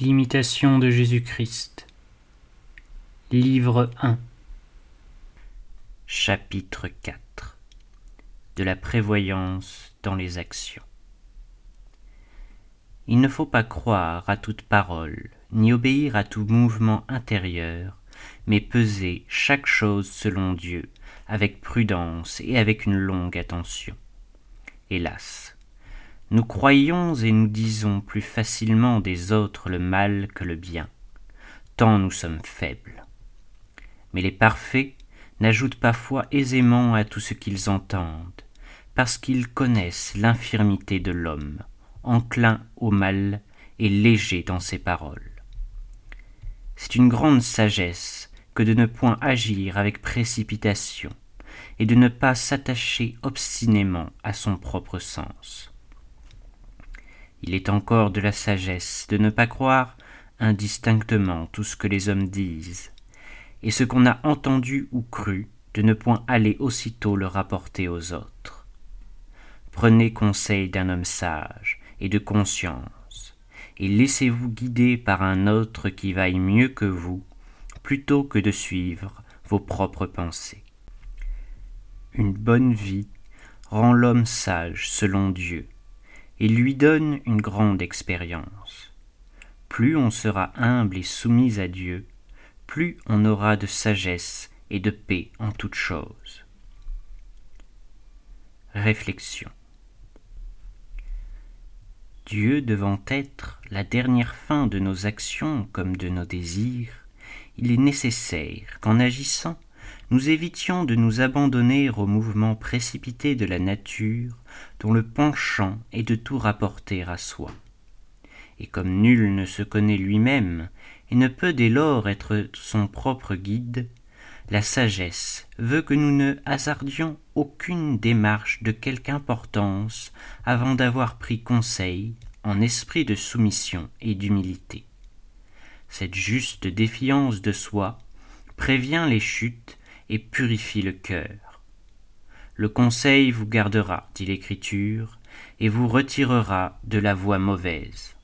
L'imitation de Jésus-Christ. Livre 1 Chapitre 4 De la prévoyance dans les actions. Il ne faut pas croire à toute parole, ni obéir à tout mouvement intérieur, mais peser chaque chose selon Dieu, avec prudence et avec une longue attention. Hélas, nous croyons et nous disons plus facilement des autres le mal que le bien, tant nous sommes faibles. Mais les parfaits n'ajoutent pas foi aisément à tout ce qu'ils entendent, parce qu'ils connaissent l'infirmité de l'homme, enclin au mal et léger dans ses paroles. C'est une grande sagesse que de ne point agir avec précipitation, et de ne pas s'attacher obstinément à son propre sens. Il est encore de la sagesse de ne pas croire indistinctement tout ce que les hommes disent, et ce qu'on a entendu ou cru, de ne point aller aussitôt le rapporter aux autres. Prenez conseil d'un homme sage et de conscience, et laissez-vous guider par un autre qui vaille mieux que vous, plutôt que de suivre vos propres pensées. Une bonne vie rend l'homme sage selon Dieu, et lui donne une grande expérience. Plus on sera humble et soumis à Dieu, plus on aura de sagesse et de paix en toutes choses. Réflexion. Dieu devant être la dernière fin de nos actions comme de nos désirs, il est nécessaire qu'en agissant, nous évitions de nous abandonner au mouvement précipité de la nature dont le penchant est de tout rapporter à soi. Et comme nul ne se connaît lui-même et ne peut dès lors être son propre guide, la sagesse veut que nous ne hasardions aucune démarche de quelque importance avant d'avoir pris conseil en esprit de soumission et d'humilité. Cette juste défiance de soi prévient les chutes et purifie le cœur. Le conseil vous gardera, dit l'Écriture, et vous retirera de la voie mauvaise.